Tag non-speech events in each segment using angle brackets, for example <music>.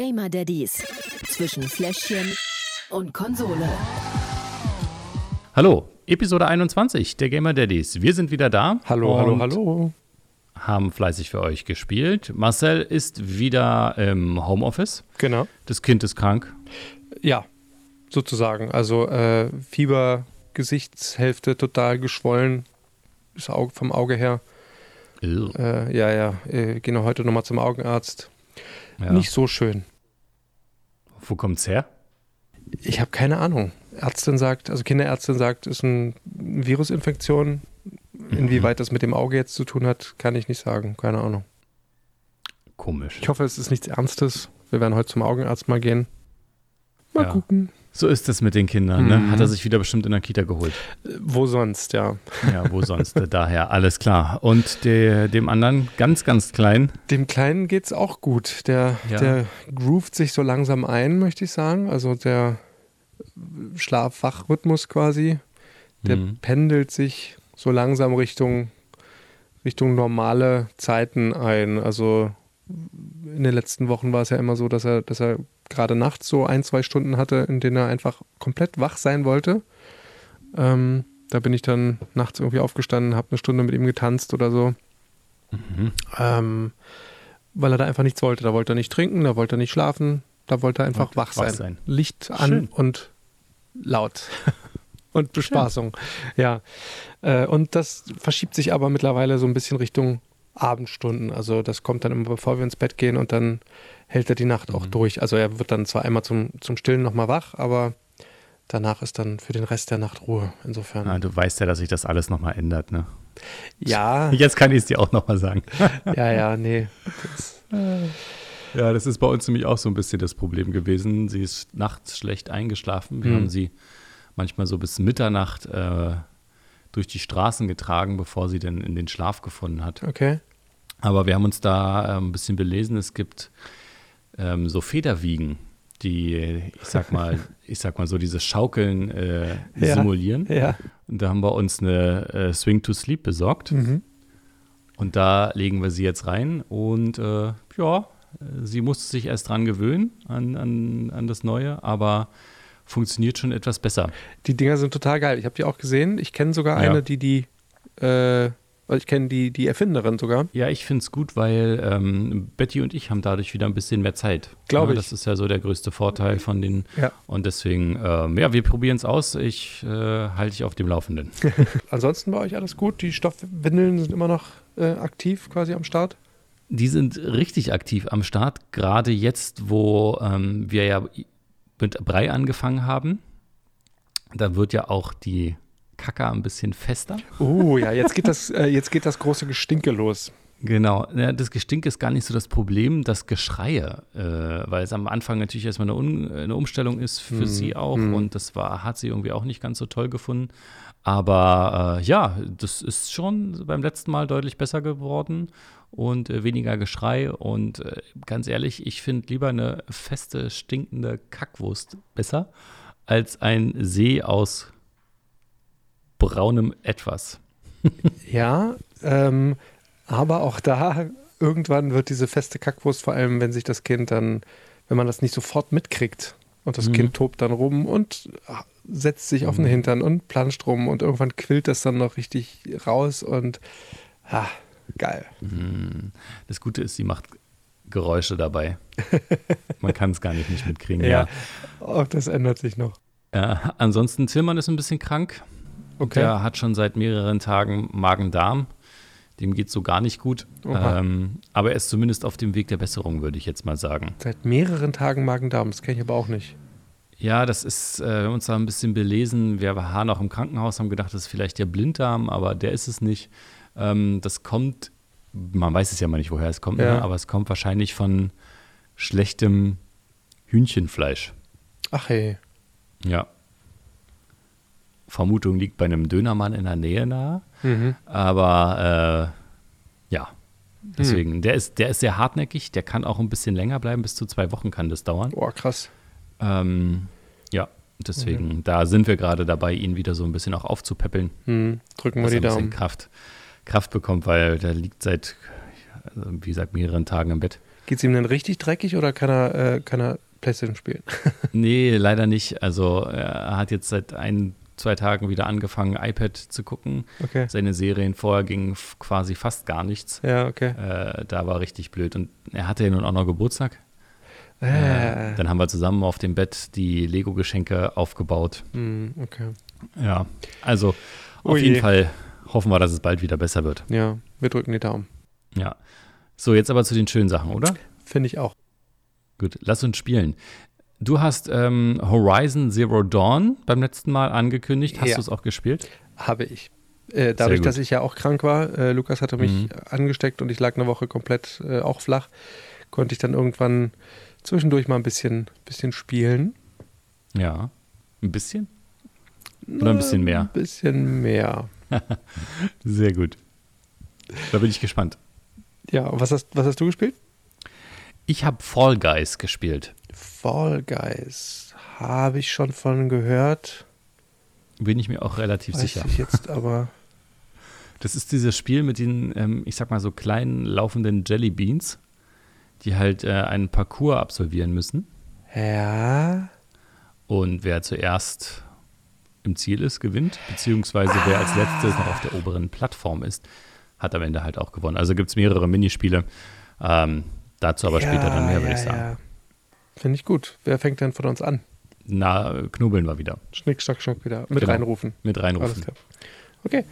Gamer Daddies zwischen Fläschchen und Konsole. Hallo, Episode 21 der Gamer Daddies. Wir sind wieder da. Hallo, hallo, hallo. Haben fleißig für euch gespielt. Marcel ist wieder im Homeoffice. Genau. Das Kind ist krank. Ja, sozusagen. Also äh, Fieber, Gesichtshälfte total geschwollen. Auge, vom Auge her. Äh, ja, ja. Äh, gehen wir heute nochmal zum Augenarzt. Ja. Nicht so schön. Wo kommt's her? Ich habe keine Ahnung. Ärztin sagt, also Kinderärztin sagt, ist eine Virusinfektion. Inwieweit das mit dem Auge jetzt zu tun hat, kann ich nicht sagen. Keine Ahnung. Komisch. Ich hoffe, es ist nichts Ernstes. Wir werden heute zum Augenarzt mal gehen. Mal Ja. gucken. So ist es mit den Kindern. Ne? Mhm. Hat er sich wieder bestimmt in der Kita geholt. Äh, Wo sonst, ja. Ja, wo <laughs> sonst? Daher, alles klar. Und der, dem anderen, ganz, ganz klein. Dem Kleinen geht's auch gut. Der, Ja. der groovt sich so langsam ein, möchte ich sagen. Also der Schlaf-Wach-Rhythmus quasi, der Mhm. pendelt sich so langsam Richtung, Richtung normale Zeiten ein. Also in den letzten Wochen war es ja immer so, dass er, dass er gerade nachts so ein, zwei Stunden hatte, in denen er einfach komplett wach sein wollte. Ähm, da bin ich dann nachts irgendwie aufgestanden, habe eine Stunde mit ihm getanzt oder so. Mhm. Ähm, weil er da einfach nichts wollte. Da wollte er nicht trinken, da wollte er nicht schlafen, da wollte er einfach Wollte wach wach sein. sein. Licht an Schön. und laut. <laughs> und Bespaßung. Ja. Äh, und das verschiebt sich aber mittlerweile so ein bisschen Richtung Abendstunden. Also das kommt dann immer, bevor wir ins Bett gehen und dann hält er die Nacht auch Mhm. durch. Also er wird dann zwar einmal zum, zum Stillen nochmal wach, aber danach ist dann für den Rest der Nacht Ruhe. Insofern. Ah, du weißt ja, dass sich das alles nochmal ändert. Ne? Ja, <laughs> Jetzt kann ich es dir auch nochmal sagen. <laughs> ja, ja, nee. Das, <laughs> Ja, das ist bei uns nämlich auch so ein bisschen das Problem gewesen. Sie ist nachts schlecht eingeschlafen. Wir Mhm. haben sie manchmal so bis Mitternacht äh, durch die Straßen getragen, bevor sie dann in den Schlaf gefunden hat. okay. Aber wir haben uns da äh, ein bisschen belesen. Es gibt ähm, so Federwiegen, die, ich sag mal, <laughs> ich sag mal so dieses Schaukeln äh, Ja. simulieren. Ja. Und da haben wir uns eine äh, Swing to Sleep besorgt. Mhm. Und da legen wir sie jetzt rein. Und äh, ja, äh, sie musste sich erst dran gewöhnen an, an, an das Neue, aber funktioniert schon etwas besser. Die Dinger sind total geil. Ich habe die auch gesehen. Ich kenne sogar Ja. eine, die die, ich kenne die, die Erfinderin sogar. Ja, ich finde es gut, weil ähm, Betty und ich haben dadurch wieder ein bisschen mehr Zeit. Glaube ja, ich. Das ist ja so der größte Vorteil von den. Ja. Und deswegen, ähm, ja, wir probieren es aus. Ich äh, halte dich auf dem Laufenden. <laughs> Ansonsten bei euch alles gut. Die Stoffwindeln sind immer noch äh, aktiv quasi am Start. Die sind richtig aktiv am Start, gerade jetzt, wo ähm, wir ja mit Brei angefangen haben. Da wird ja auch die Kacke ein bisschen fester. Oh ja, jetzt geht das, äh, jetzt geht das große Gestinke los. Genau, ja, das Gestink ist gar nicht so das Problem, das Geschreie, äh, weil es am Anfang natürlich erstmal eine, Un eine Umstellung ist für Hm, sie auch hm. und das war, hat sie irgendwie auch nicht ganz so toll gefunden. Aber äh, ja, das ist schon beim letzten Mal deutlich besser geworden und äh, weniger Geschrei. Und äh, ganz ehrlich, ich finde lieber eine feste, stinkende Kackwurst besser als ein See aus braunem Etwas. <laughs> Ja, ähm, aber auch da irgendwann wird diese feste Kackwurst, vor allem wenn sich das Kind dann, wenn man das nicht sofort mitkriegt und das Mhm. Kind tobt dann rum und setzt sich auf den Mhm. Hintern und planscht rum und irgendwann quillt das dann noch richtig raus und ah, geil. Hm. Das Gute ist, sie macht Geräusche dabei. <laughs> Man kann es gar nicht nicht mitkriegen. Ja. Ja. Auch das ändert sich noch. Äh, ansonsten, Tillmann ist ein bisschen krank. Okay. Der hat schon seit mehreren Tagen Magen-Darm. Dem geht so gar nicht gut. Ähm, aber er ist zumindest auf dem Weg der Besserung, würde ich jetzt mal sagen. Seit mehreren Tagen Magen-Darm, das kenne ich aber auch nicht. Ja, das ist, äh, wir haben uns da ein bisschen belesen. Wir waren auch im Krankenhaus, haben gedacht, das ist vielleicht der Blinddarm, aber der ist es nicht. Ähm, das kommt, man weiß es ja mal nicht, woher es kommt, Ja. ne? aber es kommt wahrscheinlich von schlechtem Hühnchenfleisch. Ach hey. Ja. Vermutung liegt bei einem Dönermann in der Nähe nahe. Mhm. Aber äh, ja, deswegen, der, ist, der ist sehr hartnäckig, der kann auch ein bisschen länger bleiben, bis zu zwei Wochen kann das dauern. Boah, krass. Ähm, ja, deswegen, da sind wir gerade dabei, ihn wieder so ein bisschen auch aufzupäppeln, Hm. Drücken wir dass er die ein bisschen Daumen. Kraft, Kraft bekommt, weil der liegt seit, also, wie gesagt, mehreren Tagen im Bett. Geht es ihm denn richtig dreckig oder kann er, äh, kann er PlayStation spielen? <laughs> nee, leider nicht. Also er hat jetzt seit ein, zwei Tagen wieder angefangen, iPad zu gucken. Okay. Seine Serien vorher gingen quasi fast gar nichts. Ja, okay. Äh, da war richtig blöd. Und er hatte ja nun auch noch Geburtstag. Äh. Äh, dann haben wir zusammen auf dem Bett die Lego-Geschenke aufgebaut. Mm, okay. Ja, also auf je. jeden Fall hoffen wir, dass es bald wieder besser wird. Ja, wir drücken die Daumen. Ja. So, jetzt aber zu den schönen Sachen, oder? Finde ich auch. Gut, lass uns spielen. Du hast ähm, Horizon Zero Dawn beim letzten Mal angekündigt. Hast Ja. du es auch gespielt? Habe ich. Äh, dadurch, dass ich ja auch krank war, äh, Lukas hatte mich Mhm. angesteckt und ich lag eine Woche komplett äh, auch flach, konnte ich dann irgendwann zwischendurch mal ein bisschen, bisschen spielen. Ja. Ein bisschen? Oder ein bisschen mehr? Ein bisschen mehr. <laughs> Sehr gut. Da bin ich gespannt. Ja, und was hast, was hast du gespielt? Ich habe Fall Guys gespielt. Fall Guys. Habe ich schon von gehört. Bin ich mir auch relativ Weiß sicher. ich jetzt <laughs> aber. Das ist dieses Spiel mit den, ähm, ich sag mal, so kleinen laufenden Jelly Beans, die halt äh, einen Parcours absolvieren müssen. Ja. Und wer zuerst im Ziel ist, gewinnt. Beziehungsweise wer als letztes noch auf der oberen Plattform ist, hat am Ende halt auch gewonnen. Also gibt es mehrere Minispiele. Ähm, dazu aber später dann mehr, würde ich sagen. Finde ich gut. Wer fängt denn von uns an? Na, knubbeln wir wieder. Schnick, schnack, schnack wieder. Mit Genau. reinrufen. Mit reinrufen. Okay.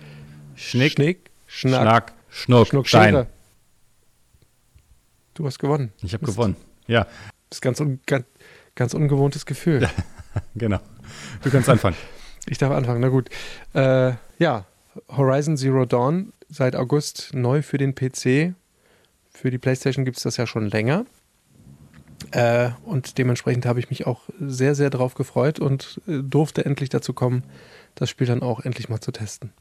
Schnick, Schnick, schnack, Schnack, Schnuck, schnuck, Stein. Du hast gewonnen. Ich habe gewonnen. Ja, Das ist ganz, un ganz, ganz ungewohntes Gefühl. <laughs> genau. Du kannst anfangen. <laughs> Ich darf anfangen, na gut. Äh, ja, Horizon Zero Dawn seit August neu für den PC. Für die PlayStation gibt es das ja schon länger. Äh, und dementsprechend habe ich mich auch sehr, sehr drauf gefreut und äh, durfte endlich dazu kommen, das Spiel dann auch endlich mal zu testen.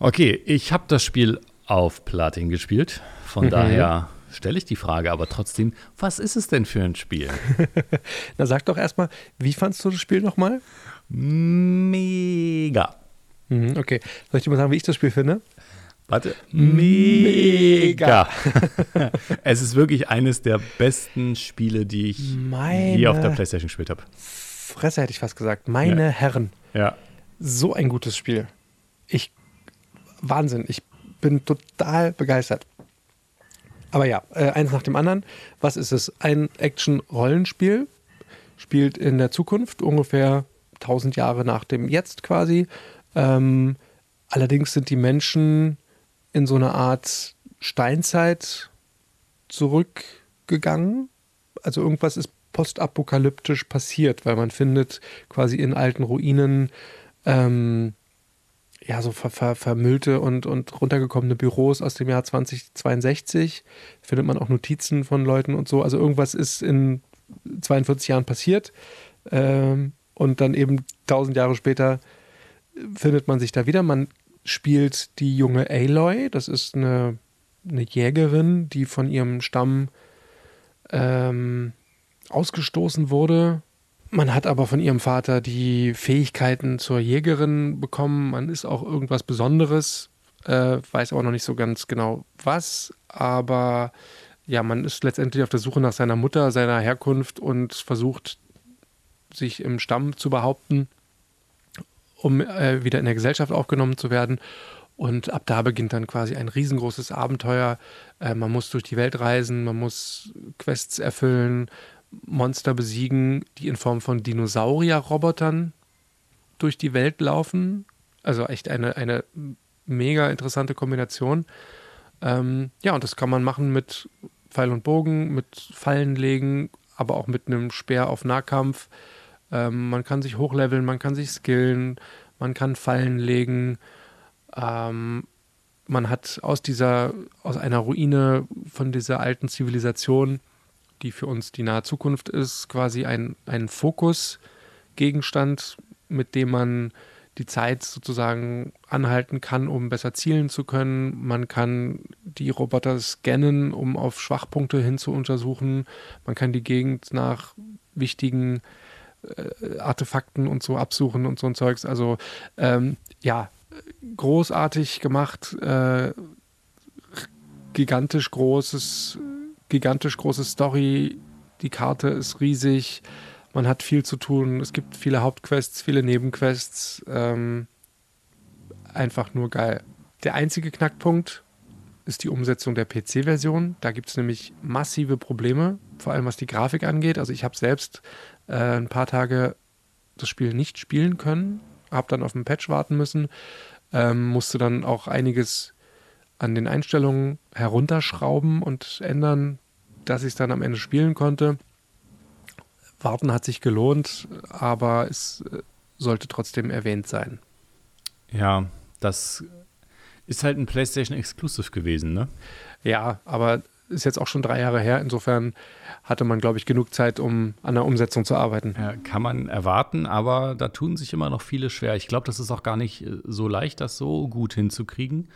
Okay, ich habe das Spiel auf Platin gespielt. Von Mhm. daher stelle ich die Frage aber trotzdem, was ist es denn für ein Spiel? <laughs> Na, sag doch erstmal, wie fandst du das Spiel nochmal? Mega. Mhm, okay. Soll ich dir mal sagen, wie ich das Spiel finde? Warte. Mega. <laughs> es ist wirklich eines der besten Spiele, die ich Meine je auf der Playstation gespielt habe. Fresse hätte ich fast gesagt. Meine Ja. Herren. Ja. so ein gutes Spiel. Ich, Wahnsinn, ich bin total begeistert. Aber ja, äh, eins nach dem anderen. Was ist es? Ein Action-Rollenspiel, spielt in der Zukunft, ungefähr 1000 Jahre nach dem Jetzt quasi. Ähm, allerdings sind die Menschen in so eine Art Steinzeit zurückgegangen. Also irgendwas ist postapokalyptisch passiert, weil man findet quasi in alten Ruinen ähm, ja, so ver ver vermüllte und, und runtergekommene Büros aus dem Jahr 2062. Findet man auch Notizen von Leuten und so. Also irgendwas ist in 42 Jahren passiert. Ähm, und dann eben 1000 Jahre später findet man sich da wieder. Man spielt die junge Aloy. Das ist eine, eine Jägerin, die von ihrem Stamm ähm, ausgestoßen wurde. Man hat aber von ihrem Vater die Fähigkeiten zur Jägerin bekommen. Man ist auch irgendwas Besonderes, äh, weiß aber noch nicht so ganz genau was. Aber ja, man ist letztendlich auf der Suche nach seiner Mutter, seiner Herkunft und versucht, sich im Stamm zu behaupten, um äh, wieder in der Gesellschaft aufgenommen zu werden. Und ab da beginnt dann quasi ein riesengroßes Abenteuer. Äh, man muss durch die Welt reisen, man muss Quests erfüllen, Monster besiegen, die in Form von Dinosaurier-Robotern durch die Welt laufen. Also echt eine, eine mega interessante Kombination. Ähm, ja, und das kann man machen mit Pfeil und Bogen, mit Fallen legen, aber auch mit einem Speer auf Nahkampf. Ähm, man kann sich hochleveln, man kann sich skillen, man kann Fallen legen. Ähm, man hat aus dieser, aus einer Ruine von dieser alten Zivilisation, die für uns die nahe Zukunft ist, quasi ein, ein Fokusgegenstand, mit dem man die Zeit sozusagen anhalten kann, um besser zielen zu können. Man kann die Roboter scannen, um auf Schwachpunkte hin zu untersuchen. Man kann die Gegend nach wichtigen äh, Artefakten und so absuchen und so ein Zeugs. Also ähm, ja, großartig gemacht, äh, gigantisch großes, gigantisch große Story. Die Karte ist riesig. Man hat viel zu tun. Es gibt viele Hauptquests, viele Nebenquests. Ähm, einfach nur geil. Der einzige Knackpunkt ist die Umsetzung der PC-Version. Da gibt es nämlich massive Probleme, vor allem was die Grafik angeht. Also ich habe selbst äh, ein paar Tage das Spiel nicht spielen können, habe dann auf den Patch warten müssen, ähm, musste dann auch einiges an den Einstellungen herunterschrauben und ändern, dass ich es dann am Ende spielen konnte. Warten hat sich gelohnt, aber es äh, sollte trotzdem erwähnt sein. Ja, das ist halt ein PlayStation Exclusive gewesen, ne? Ja, aber ist jetzt auch schon drei Jahre her. Insofern hatte man, glaube ich, genug Zeit, um an der Umsetzung zu arbeiten. Ja, kann man erwarten, aber da tun sich immer noch viele schwer. Ich glaube, das ist auch gar nicht äh, so leicht, das so gut hinzukriegen,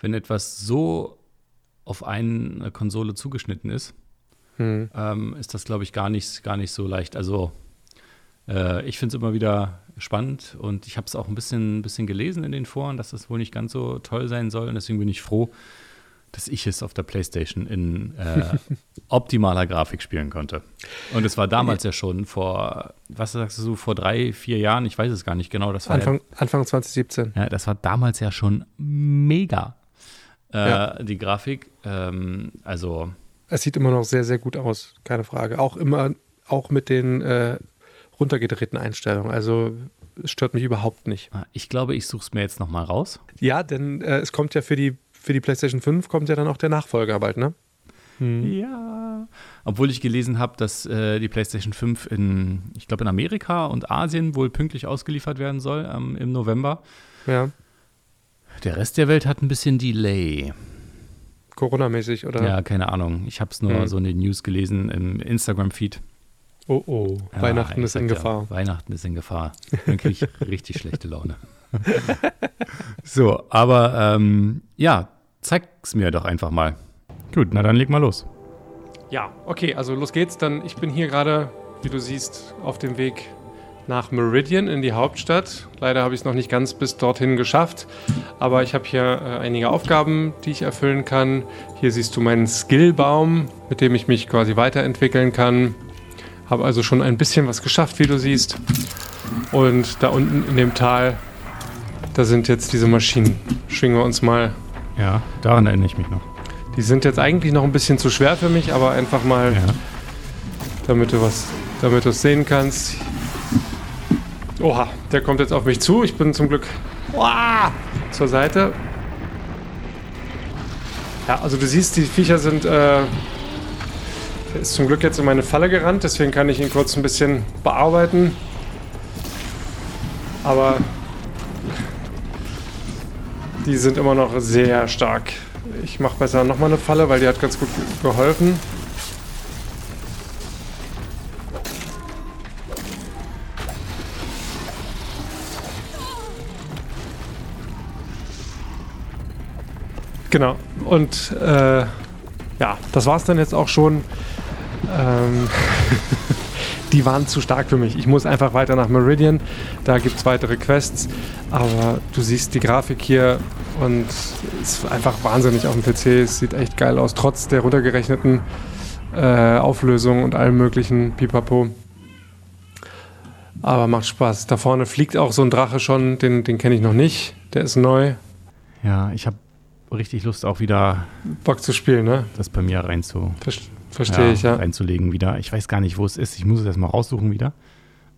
wenn etwas so auf eine Konsole zugeschnitten ist. Hm. Ähm, ist das, glaube ich, gar nicht, gar nicht so leicht. Also äh, ich finde es immer wieder spannend und ich habe es auch ein bisschen, ein bisschen gelesen in den Foren, dass das wohl nicht ganz so toll sein soll und deswegen bin ich froh, dass ich es auf der PlayStation in äh, optimaler Grafik spielen konnte. Und es war damals ja schon vor, was sagst du, vor drei, vier Jahren, ich weiß es gar nicht genau. Das war Anfang, ja, Anfang 2017. Ja, das war damals ja schon mega, äh, ja. die Grafik. Ähm, also. Es sieht immer noch sehr, sehr gut aus, keine Frage. Auch immer, auch mit den äh, runtergedrehten Einstellungen. Also es stört mich überhaupt nicht. Ah, ich glaube, ich suche es mir jetzt nochmal raus. Ja, denn äh, es kommt ja für die für die PlayStation 5 kommt ja dann auch der Nachfolger bald, ne? Hm. Ja. Obwohl ich gelesen habe, dass äh, die PlayStation 5 in, ich glaube, in Amerika und Asien wohl pünktlich ausgeliefert werden soll ähm, im November. Ja. Der Rest der Welt hat ein bisschen Delay. Corona-mäßig, oder? Ja, keine Ahnung. Ich habe es nur hm. so in den News gelesen im Instagram-Feed. Oh oh, ja, Weihnachten ist in Gefahr. Ja, Weihnachten ist in Gefahr. <laughs> Dann kriege ich richtig schlechte Laune. <laughs> so, aber ähm, ja, zeig's mir doch einfach mal. Gut, na dann leg mal los. Ja, okay, also los geht's. Dann, ich bin hier gerade, wie du siehst, auf dem Weg nach Meridian in die Hauptstadt. Leider habe ich es noch nicht ganz bis dorthin geschafft, aber ich habe hier äh, einige Aufgaben, die ich erfüllen kann. Hier siehst du meinen Skillbaum, mit dem ich mich quasi weiterentwickeln kann. Habe also schon ein bisschen was geschafft, wie du siehst. Und da unten in dem Tal da sind jetzt diese Maschinen. Schwingen wir uns mal. Ja, daran erinnere ich mich noch. Die sind jetzt eigentlich noch ein bisschen zu schwer für mich, aber einfach mal, ja. damit du was, damit du es sehen kannst. Oha, der kommt jetzt auf mich zu. Ich bin zum Glück Oha, zur Seite. Ja, also du siehst, die Viecher sind. Äh, der ist zum Glück jetzt in meine Falle gerannt, deswegen kann ich ihn kurz ein bisschen bearbeiten. Aber die sind immer noch sehr stark. Ich mache besser nochmal eine Falle, weil die hat ganz gut geholfen. Genau. Und äh, ja, das war es dann jetzt auch schon. Ähm <laughs> die waren zu stark für mich. Ich muss einfach weiter nach Meridian. Da gibt es weitere Quests. Aber du siehst die Grafik hier und es ist einfach wahnsinnig auf dem PC. Es sieht echt geil aus, trotz der runtergerechneten äh, Auflösung und allem möglichen Pipapo. Aber macht Spaß. Da vorne fliegt auch so ein Drache schon, den, den kenne ich noch nicht. Der ist neu. Ja, ich habe richtig Lust auch wieder Bock zu spielen, ne? Das bei mir rein zu Verstehe ja, ich, ja. Reinzulegen wieder. Ich weiß gar nicht, wo es ist. Ich muss es erstmal raussuchen wieder.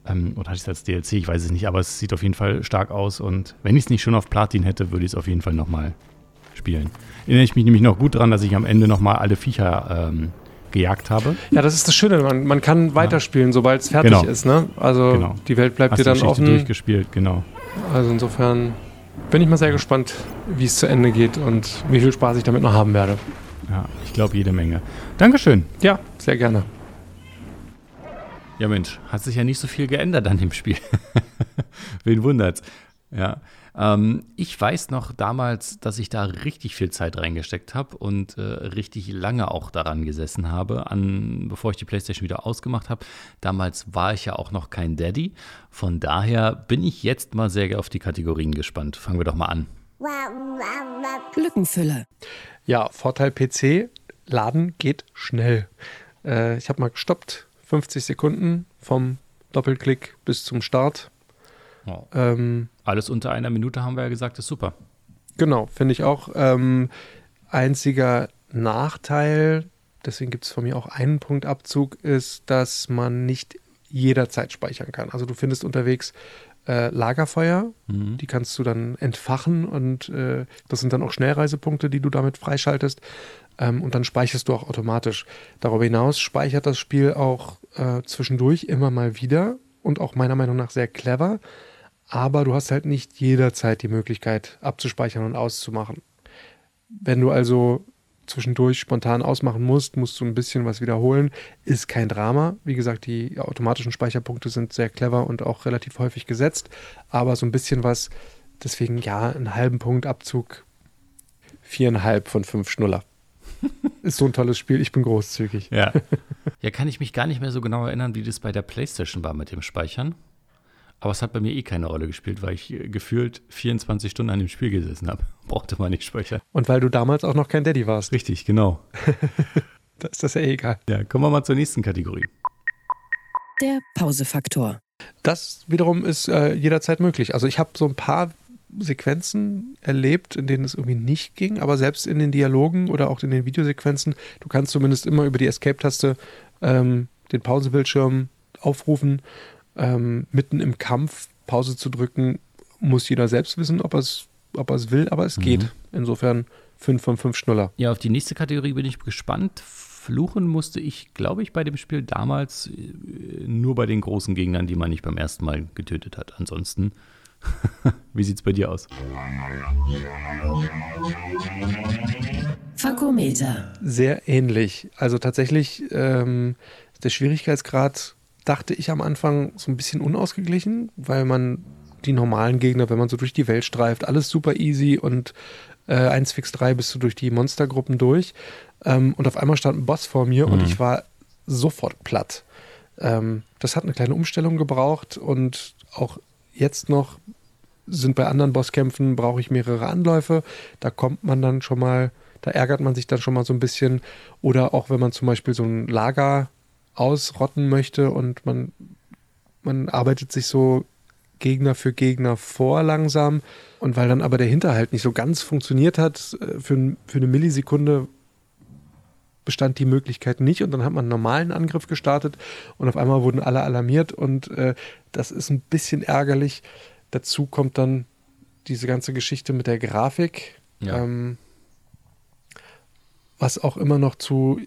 Ähm, oder hatte ich es als DLC? Ich weiß es nicht, aber es sieht auf jeden Fall stark aus. Und wenn ich es nicht schon auf Platin hätte, würde ich es auf jeden Fall nochmal spielen. Erinnere ich mich nämlich noch gut daran, dass ich am Ende nochmal alle Viecher ähm, gejagt habe. Ja, das ist das Schöne. Man, man kann weiterspielen, ja. sobald es fertig genau. ist. Ne? Also genau. die Welt bleibt Hast dir dann die offen. durchgespielt, genau. Also insofern bin ich mal sehr gespannt, wie es zu Ende geht und wie viel Spaß ich damit noch haben werde. Ja, ich glaube jede Menge. Dankeschön. Ja, sehr gerne. Ja, Mensch, hat sich ja nicht so viel geändert an dem Spiel. <laughs> Wen wundert's? Ja. Ähm, ich weiß noch damals, dass ich da richtig viel Zeit reingesteckt habe und äh, richtig lange auch daran gesessen habe, an, bevor ich die PlayStation wieder ausgemacht habe. Damals war ich ja auch noch kein Daddy. Von daher bin ich jetzt mal sehr auf die Kategorien gespannt. Fangen wir doch mal an. Lückenfüller. Ja, Vorteil PC, Laden geht schnell. Äh, ich habe mal gestoppt, 50 Sekunden vom Doppelklick bis zum Start. Oh. Ähm, Alles unter einer Minute haben wir ja gesagt, ist super. Genau, finde ich auch. Ähm, einziger Nachteil, deswegen gibt es von mir auch einen Punkt Abzug, ist, dass man nicht jederzeit speichern kann. Also du findest unterwegs äh, Lagerfeuer, Mhm. die kannst du dann entfachen und äh, das sind dann auch Schnellreisepunkte, die du damit freischaltest. Ähm, und dann speicherst du auch automatisch. Darüber hinaus speichert das Spiel auch äh, zwischendurch immer mal wieder und auch meiner Meinung nach sehr clever. Aber du hast halt nicht jederzeit die Möglichkeit abzuspeichern und auszumachen. Wenn du also zwischendurch spontan ausmachen musst, musst du ein bisschen was wiederholen. Ist kein Drama. Wie gesagt, die automatischen Speicherpunkte sind sehr clever und auch relativ häufig gesetzt. Aber so ein bisschen was, deswegen ja, einen halben Punkt Abzug. Viereinhalb von fünf Schnuller. <laughs> Ist so ein tolles Spiel. Ich bin großzügig. Ja. <laughs> ja, kann ich mich gar nicht mehr so genau erinnern, wie das bei der PlayStation war mit dem Speichern. Aber es hat bei mir eh keine Rolle gespielt, weil ich äh, gefühlt 24 Stunden an dem Spiel gesessen habe. <laughs> Brauchte man nicht speichern. Und weil du damals auch noch kein Daddy warst, Richtig, genau. <laughs> da ist das ja eh egal. Ja, kommen wir mal zur nächsten Kategorie. Der Pausefaktor. Das wiederum ist äh, jederzeit möglich. Also ich habe so ein paar Sequenzen erlebt, in denen es irgendwie nicht ging, aber selbst in den Dialogen oder auch in den Videosequenzen, du kannst zumindest immer über die Escape-Taste ähm, den Pausebildschirm aufrufen. Ähm, mitten im Kampf Pause zu drücken, muss jeder selbst wissen, ob er es ob er es will, aber es geht. Insofern 5 von 5 Schnuller. Ja, auf die nächste Kategorie bin ich gespannt. Fluchen musste ich, glaube ich, bei dem Spiel damals äh, nur bei den großen Gegnern, die man nicht beim ersten Mal getötet hat. Ansonsten, <laughs> wie sieht's bei dir aus? Fakometer. sehr ähnlich. Also tatsächlich ähm, ist der Schwierigkeitsgrad, dachte ich am Anfang, so ein bisschen unausgeglichen, weil man die normalen Gegner, wenn man so durch die Welt streift, alles super easy und äh, 1 fix 3 bist du durch die Monstergruppen durch. Ähm, und auf einmal stand ein Boss vor mir und Mhm. ich war sofort platt. Ähm, das hat eine kleine Umstellung gebraucht und auch jetzt noch sind bei anderen Bosskämpfen, brauche ich mehrere Anläufe. Da kommt man dann schon mal, da ärgert man sich dann schon mal so ein bisschen. Oder auch wenn man zum Beispiel so ein Lager ausrotten möchte und man, man arbeitet sich so Gegner für Gegner vor langsam. Und weil dann aber der Hinterhalt nicht so ganz funktioniert hat, äh, für, für eine Millisekunde bestand die Möglichkeit nicht und dann hat man einen normalen Angriff gestartet und auf einmal wurden alle alarmiert und äh, das ist ein bisschen ärgerlich. Dazu kommt dann diese ganze Geschichte mit der Grafik, Ja. ähm, was auch immer noch zu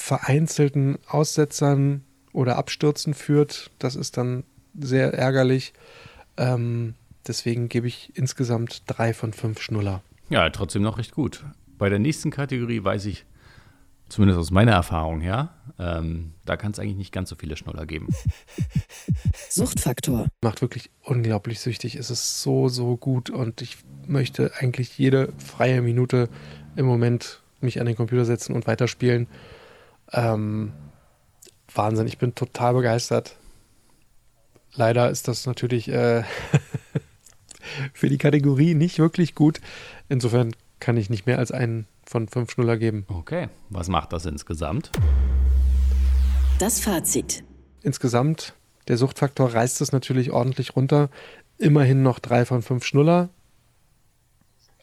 vereinzelten Aussetzern oder Abstürzen führt. Das ist dann sehr ärgerlich. Ähm, deswegen gebe ich insgesamt drei von fünf Schnuller. Ja, trotzdem noch recht gut. Bei der nächsten Kategorie weiß ich, zumindest aus meiner Erfahrung her, ähm, da kann es eigentlich nicht ganz so viele Schnuller geben. <laughs> Suchtfaktor. macht wirklich unglaublich süchtig. Es ist so, so gut und ich möchte eigentlich jede freie Minute im Moment mich an den Computer setzen und weiterspielen. Ähm, Wahnsinn, ich bin total begeistert. Leider ist das natürlich äh, <laughs> für die Kategorie nicht wirklich gut. Insofern kann ich nicht mehr als einen von fünf Schnuller geben. Okay, was macht das insgesamt? Das Fazit. Insgesamt, der Suchtfaktor reißt es natürlich ordentlich runter. Immerhin noch drei von fünf Schnuller.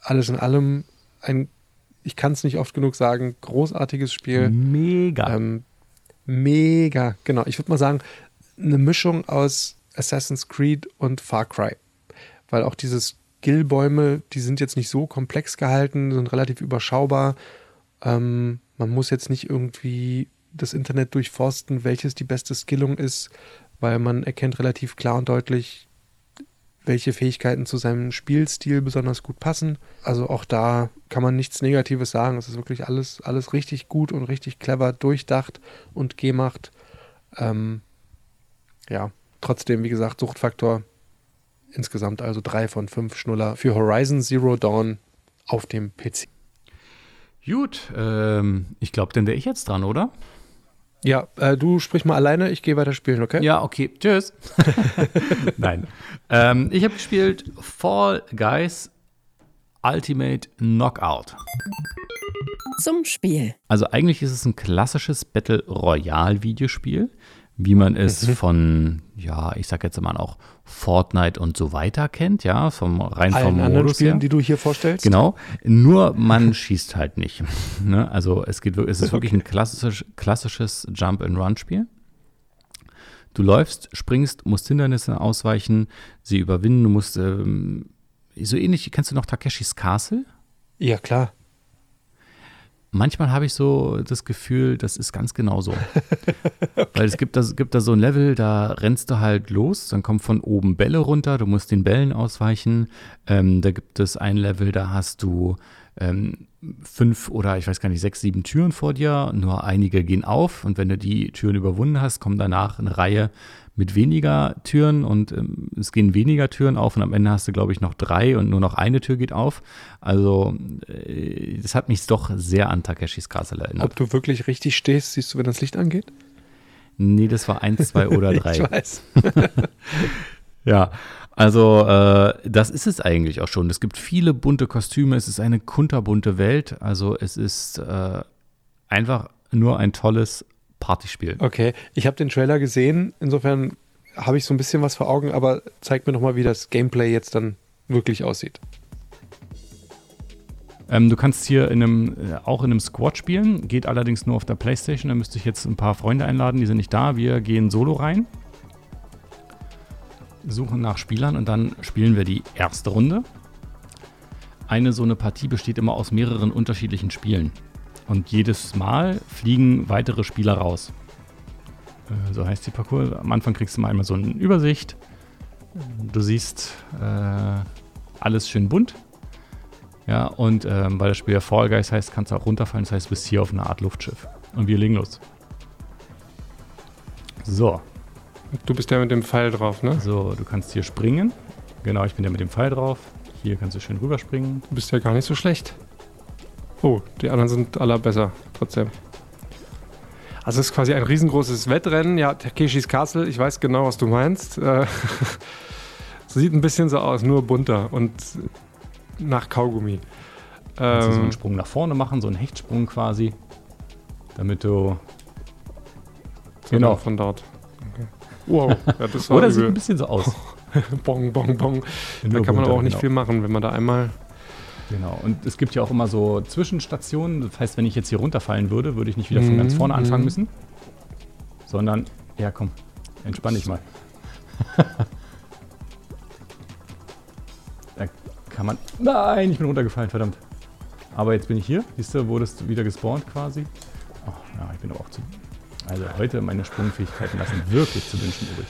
Alles in allem ein, ich kann es nicht oft genug sagen, großartiges Spiel. Mega. Ähm, mega, genau. Ich würde mal sagen, eine Mischung aus Assassin's Creed und Far Cry. Weil auch diese Skillbäume, die sind jetzt nicht so komplex gehalten, sind relativ überschaubar. Ähm, man muss jetzt nicht irgendwie das Internet durchforsten, welches die beste Skillung ist, weil man erkennt relativ klar und deutlich, welche Fähigkeiten zu seinem Spielstil besonders gut passen. Also auch da kann man nichts Negatives sagen. Es ist wirklich alles, alles richtig gut und richtig clever durchdacht und gemacht. Ähm, ja, trotzdem, wie gesagt, Suchtfaktor insgesamt also drei von fünf Schnuller für Horizon Zero Dawn auf dem PC. Gut, ähm, ich glaube, dann wäre ich jetzt dran, oder? Ja, äh, du sprich mal alleine, ich gehe weiter spielen, okay? Ja, okay. Tschüss. <laughs> Nein. Ähm, ich habe gespielt Fall Guys Ultimate Knockout. Zum Spiel. Also eigentlich ist es ein klassisches Battle Royale Videospiel, wie man es Mhm. von, ja, ich sag jetzt mal auch Fortnite und so weiter kennt, ja, vom rein vom Allen anderen Modus Spielen, her. die du hier vorstellst? Genau, nur man <laughs> schießt halt nicht. <laughs> ne? Also es geht wirklich, es ist wirklich ein klassisch, klassisches Jump-and-Run-Spiel. Du läufst, springst, musst Hindernisse ausweichen, sie überwinden, du musst ähm, so ähnlich, kennst du noch Takeshis Castle? Ja, klar. Manchmal habe ich so das Gefühl, das ist ganz genau so. <laughs> Weil es gibt da, gibt da so ein Level, da rennst du halt los, dann kommen von oben Bälle runter, du musst den Bällen ausweichen. Ähm, da gibt es ein Level, da hast du ähm, fünf oder ich weiß gar nicht, sechs, sieben Türen vor dir, nur einige gehen auf und wenn du die Türen überwunden hast, kommt danach eine Reihe mit weniger Türen und ähm, es gehen weniger Türen auf und am Ende hast du, glaube ich, noch drei und nur noch eine Tür geht auf. Also äh, das hat mich doch sehr an Takeshis Castle erinnert. Ob du wirklich richtig stehst, siehst du, wenn das Licht angeht? Nee, das war eins, zwei oder <laughs> drei. Ich weiß. <laughs> <laughs> Ja, also äh, das ist es eigentlich auch schon. Es gibt viele bunte Kostüme, es ist eine kunterbunte Welt. Also es ist äh, einfach nur ein tolles Partyspiel. Okay, ich habe den Trailer gesehen, insofern habe ich so ein bisschen was vor Augen, aber zeig mir nochmal, wie das Gameplay jetzt dann wirklich aussieht. Ähm, du kannst hier in einem, äh, auch in einem Squad spielen, geht allerdings nur auf der Playstation. Da müsste ich jetzt ein paar Freunde einladen, die sind nicht da. Wir gehen solo rein, suchen nach Spielern und dann spielen wir die erste Runde. Eine so eine Partie besteht immer aus mehreren unterschiedlichen Spielen. Und jedes Mal fliegen weitere Spieler raus. Äh, so heißt die Parcours. Am Anfang kriegst du mal einmal so eine Übersicht. Du siehst äh, alles schön bunt. Ja, und ähm, weil das Spiel ja Fall Guys heißt, kannst du auch runterfallen. Das heißt, du bist hier auf einer Art Luftschiff. Und wir legen los. So, Du bist ja mit dem Pfeil drauf, ne? so, du kannst hier springen. Genau, ich bin ja mit dem Pfeil drauf. Hier kannst du schön rüberspringen. Du bist ja gar nicht so schlecht. Oh, die anderen sind aller besser, trotzdem. Also es ist quasi ein riesengroßes Wettrennen. Ja, Takeshis Castle, ich weiß genau, was du meinst. Äh, <laughs> Sieht ein bisschen so aus, nur bunter und nach Kaugummi. Kannst du so einen Ähm, Sprung nach vorne machen, so einen Hechtsprung quasi. Damit du. genau. Genau. Von dort. Wow, <laughs> ja, das war Oder sieht übel. ein bisschen so aus. <laughs> Bong, bong, bong. Da kann man aber auch nicht genau. viel machen, wenn man da einmal. Genau. Und es gibt ja auch immer so Zwischenstationen. Das heißt, wenn ich jetzt hier runterfallen würde, würde ich nicht wieder von ganz Mhm, vorne anfangen mhm. müssen. Sondern, ja komm, entspann dich mal. <laughs> da kann man. Nein, ich bin runtergefallen, verdammt. Aber jetzt bin ich hier. Siehst du, wurdest wieder gespawnt quasi. Ach, ja, ich bin aber auch zu. Also heute meine Sprungfähigkeiten lassen wirklich zu wünschen übrig.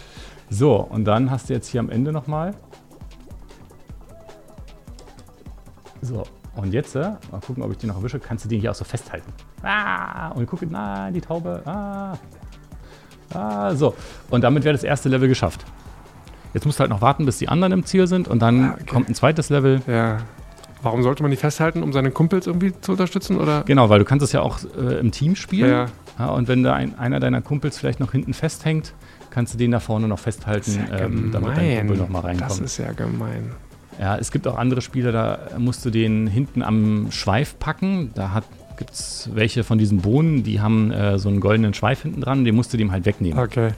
So, und dann hast du jetzt hier am Ende nochmal. So, und jetzt, äh, mal gucken, ob ich den noch erwische, kannst du den hier auch so festhalten. Ah, und gucke, nein, die Taube. Ah. Ah, so. Und damit wäre das erste Level geschafft. Jetzt musst du halt noch warten, bis die anderen im Ziel sind und dann Ah, okay. kommt ein zweites Level. Ja. Warum sollte man die festhalten, um seine Kumpels irgendwie zu unterstützen? Oder? Genau, weil du kannst es ja auch äh, im Team spielen. Ja. Ja, und wenn da ein, einer deiner Kumpels vielleicht noch hinten festhängt, kannst du den da vorne noch festhalten, ähm, damit dein Kumpel noch mal Das reinkommt. ist ja gemein. Ja, es gibt auch andere Spiele, da musst du den hinten am Schweif packen. Da gibt es welche von diesen Bohnen, die haben äh, so einen goldenen Schweif hinten dran, den musst du dem halt wegnehmen. Okay.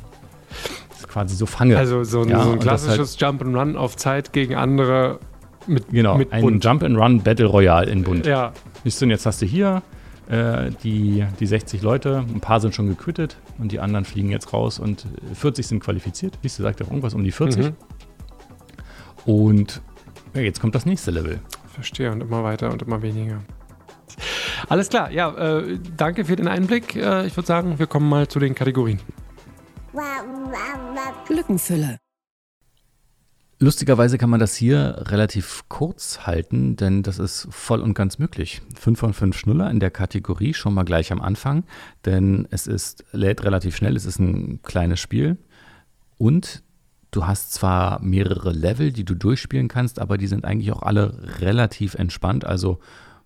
Das ist quasi so Fange. Also so ein, Ja, so ein das klassisches Jump and Run auf Zeit gegen andere mit, genau, mit ein Bund. Jump and Run Battle Royale in Bund. Ja, Siehst du, und jetzt hast du hier äh, die, die 60 Leute, ein paar sind schon gequittet und die anderen fliegen jetzt raus und äh, 40 sind qualifiziert. Siehst du, sagt ja irgendwas um die 40. Mhm. Und ja, jetzt kommt das nächste Level. verstehe. Und immer weiter und immer weniger. Alles klar, ja, äh, danke für den Einblick. Äh, ich würde sagen, wir kommen mal zu den Kategorien. Lückenfüller. Lustigerweise kann man das hier relativ kurz halten, denn das ist voll und ganz möglich. 5 von 5 Schnuller in der Kategorie schon mal gleich am Anfang, denn es ist, lädt relativ schnell, es ist ein kleines Spiel und du hast zwar mehrere Level, die du durchspielen kannst, aber die sind eigentlich auch alle relativ entspannt. Also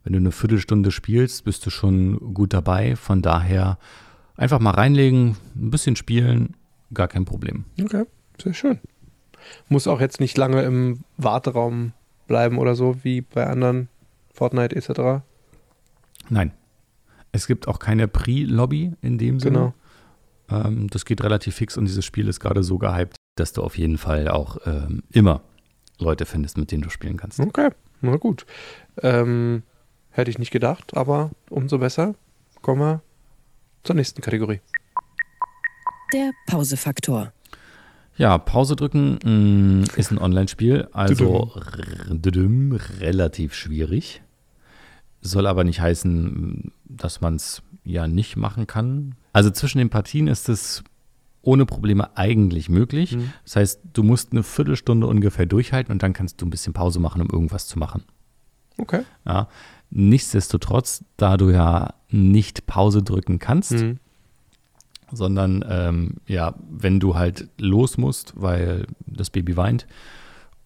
wenn du eine Viertelstunde spielst, bist du schon gut dabei. Von daher einfach mal reinlegen, ein bisschen spielen, gar kein Problem. Okay, sehr schön. Muss auch jetzt nicht lange im Warteraum bleiben oder so, wie bei anderen Fortnite etc. Nein. Es gibt auch keine Pre-Lobby in dem Sinne. Genau. Ähm, das geht relativ fix und dieses Spiel ist gerade so gehypt, dass du auf jeden Fall auch ähm, immer Leute findest, mit denen du spielen kannst. Okay, na gut. Ähm, hätte ich nicht gedacht, aber umso besser. Kommen wir zur nächsten Kategorie. Der Pausefaktor. Ja, Pause drücken mh, ist ein Online-Spiel, also relativ schwierig. Soll aber nicht heißen, dass man es ja nicht machen kann. Also zwischen den Partien ist es ohne Probleme eigentlich möglich. Mhm. Das heißt, du musst eine Viertelstunde ungefähr durchhalten und dann kannst du ein bisschen Pause machen, um irgendwas zu machen. Okay. Ja. Nichtsdestotrotz, da du ja nicht Pause drücken kannst, Mhm. Sondern ähm, ja, wenn du halt los musst, weil das Baby weint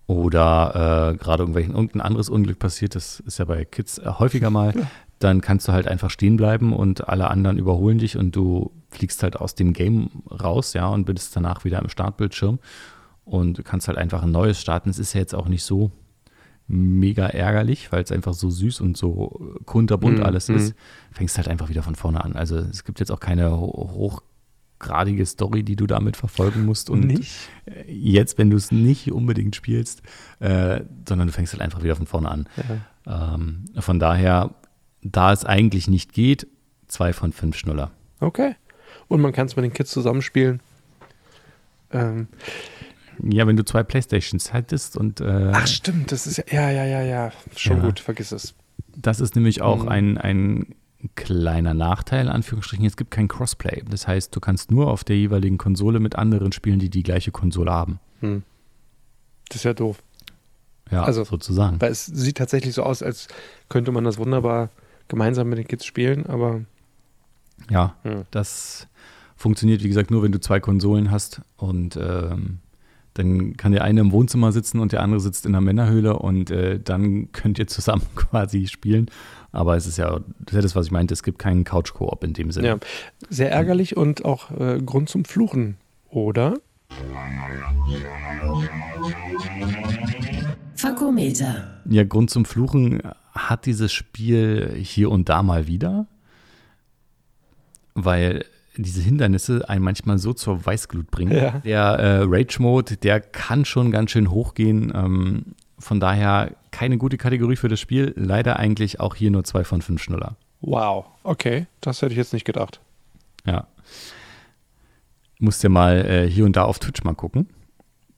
oder äh, gerade irgendwelchen irgendein anderes Unglück passiert, das ist ja bei Kids äh, häufiger mal, dann kannst du halt einfach stehen bleiben und alle anderen überholen dich und du fliegst halt aus dem Game raus, ja, und bist danach wieder im Startbildschirm und du kannst halt einfach ein neues starten. Es ist ja jetzt auch nicht so mega ärgerlich, weil es einfach so süß und so kunterbunt Mhm, alles mhm. ist. Fängst halt einfach wieder von vorne an. Also es gibt jetzt auch keine ho- hochgradige Story, die du damit verfolgen musst. Und Nicht? äh, jetzt, wenn du es nicht unbedingt spielst, äh, sondern du fängst halt einfach wieder von vorne an. Ja. Ähm, von daher, da es eigentlich nicht geht, zwei von fünf Schnuller. Okay. Und man kann es mit den Kids zusammenspielen. Ähm, Ja, wenn du zwei Playstations hättest und äh, ach, stimmt. Das ist ja, ja, ja, ja, ja. Schon Ja. gut, vergiss es. Das ist nämlich auch Mhm. ein, ein kleiner Nachteil, Anführungsstrichen. Es gibt kein Crossplay. Das heißt, du kannst nur auf der jeweiligen Konsole mit anderen spielen, die die gleiche Konsole haben. Hm. Das ist ja doof. Ja, Also- sozusagen. Weil es sieht tatsächlich so aus, als könnte man das wunderbar gemeinsam mit den Kids spielen, aber Ja, Hm. das funktioniert, wie gesagt, nur, wenn du zwei Konsolen hast und ähm, dann kann der eine im Wohnzimmer sitzen und der andere sitzt in der Männerhöhle und äh, dann könnt ihr zusammen <laughs> quasi spielen. Aber es ist ja, das ist das, was ich meinte, es gibt keinen Couch-Koop in dem Sinne. ja, sehr ärgerlich und auch äh, Grund zum Fluchen, oder? Fakometer. Ja, Grund zum Fluchen hat dieses Spiel hier und da mal wieder, weil diese Hindernisse einen manchmal so zur Weißglut bringen. Ja. Der äh, Rage-Mode, der kann schon ganz schön hochgehen. Ähm, von daher keine gute Kategorie für das Spiel. Leider eigentlich auch hier nur zwei von fünf Schnuller. Wow, okay, das hätte ich jetzt nicht gedacht. Ja. Musst ja mal äh, hier und da auf Twitch mal gucken,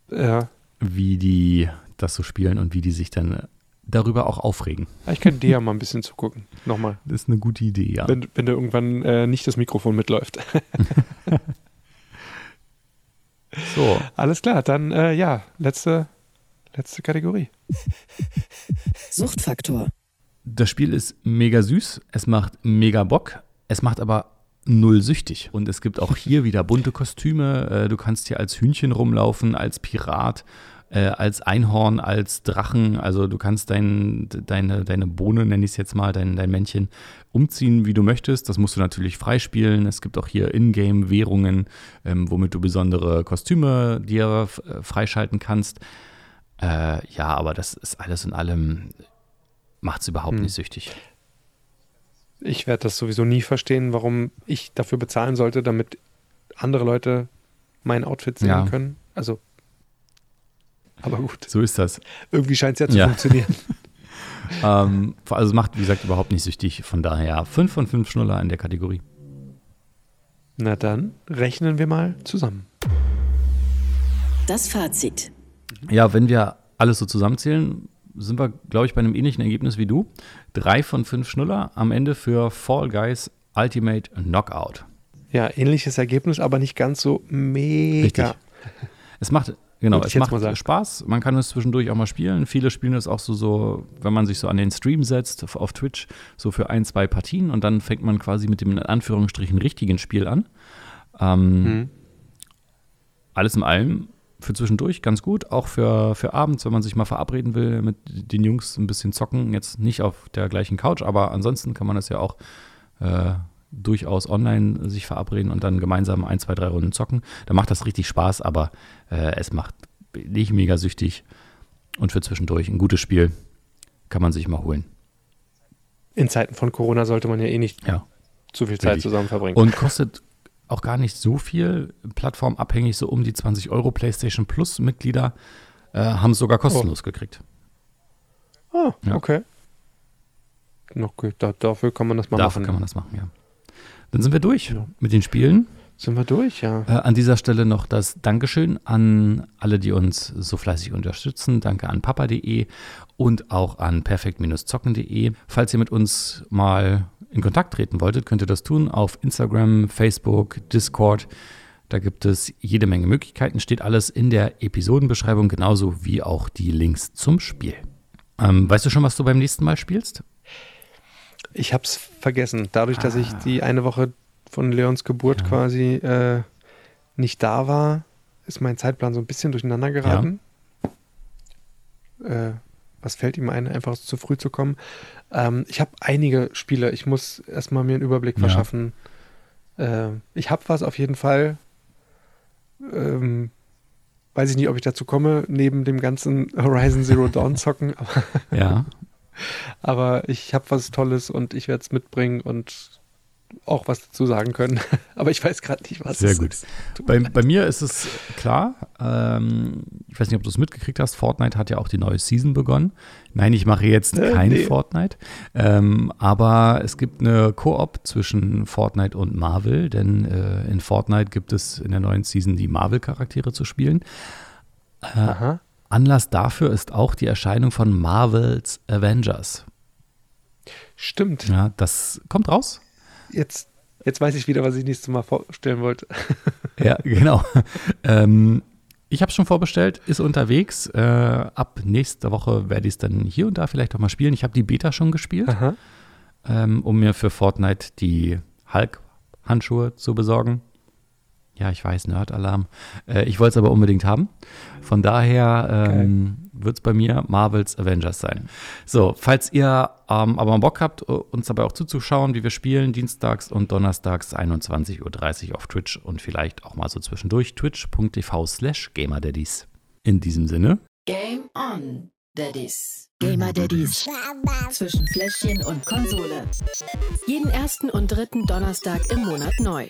Ja, wie die das so spielen und wie die sich dann darüber auch aufregen. ich könnte dir ja mal ein bisschen zugucken. Nochmal, Das ist eine gute Idee, ja. wenn, wenn da irgendwann äh, nicht das Mikrofon mitläuft. <laughs> So, Alles klar, dann äh, ja, letzte, letzte Kategorie. Suchtfaktor. Das Spiel ist mega süß, es macht mega Bock, es macht aber null süchtig. Und es gibt auch hier wieder bunte Kostüme. Äh, Du kannst hier als Hühnchen rumlaufen, als Pirat, äh, als Einhorn, als Drachen. Also du kannst dein, deine, deine Bohne, nenne ich es jetzt mal, dein, dein Männchen, umziehen, wie du möchtest. Das musst du natürlich freispielen. Es gibt auch hier Ingame-Währungen, ähm, womit du besondere Kostüme dir äh, freischalten kannst. Äh, ja, aber das ist alles in allem, macht es überhaupt Hm. nicht süchtig. Ich werde das sowieso nie verstehen, warum ich dafür bezahlen sollte, damit andere Leute mein Outfit sehen Ja. können. Also, aber gut, So ist das. irgendwie scheint es ja zu Ja. funktionieren. <laughs> <laughs> ähm, also es macht, wie gesagt, überhaupt nicht süchtig. Von daher 5 von 5 Schnuller in der Kategorie. Na dann, rechnen wir mal zusammen. Das Fazit. Ja, wenn wir alles so zusammenzählen, sind wir, glaube ich, bei einem ähnlichen Ergebnis wie du. Drei von fünf Schnuller am Ende für Fall Guys Ultimate Knockout. Ja, ähnliches Ergebnis, aber nicht ganz so mega. Richtig. Es macht, genau, es macht. Spaß. Man kann es zwischendurch auch mal spielen. Viele spielen es auch so, so, wenn man sich so an den Stream setzt auf- auf Twitch, so für ein, zwei Partien und dann fängt man quasi mit dem in Anführungsstrichen richtigen Spiel an. Ähm, Mhm. alles in allem für zwischendurch ganz gut, auch für, für abends, wenn man sich mal verabreden will, mit den Jungs ein bisschen zocken. Jetzt nicht auf der gleichen Couch, aber ansonsten kann man das ja auch äh, durchaus online sich verabreden und dann gemeinsam ein, zwei, drei Runden zocken. Da macht das richtig Spaß, aber äh, es macht nicht mega süchtig und für zwischendurch ein gutes Spiel kann man sich mal holen. in Zeiten von Corona sollte man ja eh nicht Ja. zu viel Zeit zusammen verbringen. Und kostet auch gar nicht so viel, plattformabhängig, so um die 20 Euro. PlayStation Plus Mitglieder äh, haben es sogar kostenlos gekriegt. ah, ja. okay. Noch da, dafür kann man das mal Dafür machen. kann man das machen, ja. Dann sind wir durch Ja. mit den Spielen. Sind wir durch, ja. Äh, an dieser Stelle noch das Dankeschön an alle, die uns so fleißig unterstützen. Danke an papa.de und auch an perfekt-zocken.de. Falls ihr mit uns mal in Kontakt treten wolltet, könnt ihr das tun auf Instagram, Facebook, Discord. Da gibt es jede Menge Möglichkeiten. Steht alles in der Episodenbeschreibung, genauso wie auch die Links zum Spiel. Ähm, weißt du schon, was du beim nächsten Mal spielst? Ich hab's vergessen. Dadurch, dass ich Ah. die eine Woche von Leons Geburt Ja. quasi äh, nicht da war, ist mein Zeitplan so ein bisschen durcheinander geraten. Äh, was fällt ihm ein, einfach zu früh zu kommen? Ähm, ich habe einige Spiele. Ich muss erstmal mir einen Überblick Ja. verschaffen. Äh, ich habe was auf jeden Fall. Ähm, weiß ich nicht, ob ich dazu komme, neben dem ganzen <laughs> Horizon Zero Dawn zocken, aber Ja. Aber ich habe was Tolles und ich werde es mitbringen und auch was dazu sagen können. <laughs> Aber ich weiß gerade nicht, was Sehr es gut. ist. Bei, bei mir ist es klar, ähm, ich weiß nicht, ob du es mitgekriegt hast, Fortnite hat ja auch die neue Season begonnen. Nein, ich mache jetzt Äh, kein nee. Fortnite, ähm, aber es gibt eine Koop zwischen Fortnite und Marvel, denn äh, in Fortnite gibt es in der neuen Season die Marvel-Charaktere zu spielen. Äh, Aha. Anlass dafür ist auch die Erscheinung von Marvels Avengers. Stimmt. Ja, das kommt raus. Jetzt, jetzt weiß ich wieder, was ich nächstes Mal vorstellen wollte. <laughs> Ja, genau. ähm, ich habe schon vorbestellt, ist unterwegs. Äh, ab nächster Woche werde ich es dann hier und da vielleicht auch mal spielen. Ich habe die Beta schon gespielt, ähm, um mir für Fortnite die Hulk-Handschuhe zu besorgen. Ja, ich weiß, Nerd-Alarm. Äh, ich wollte es aber unbedingt haben. Von daher ähm, wird es bei mir Marvels Avengers sein. So, falls ihr ähm, aber Bock habt, uns dabei auch zuzuschauen, wie wir spielen, dienstags und donnerstags 21.30 Uhr auf Twitch und vielleicht auch mal so zwischendurch twitch.tv slash gamerdaddies. In diesem Sinne, Game on, Daddies. Gamer Daddies. Zwischen Fläschchen und Konsole. Jeden ersten und dritten Donnerstag im Monat neu.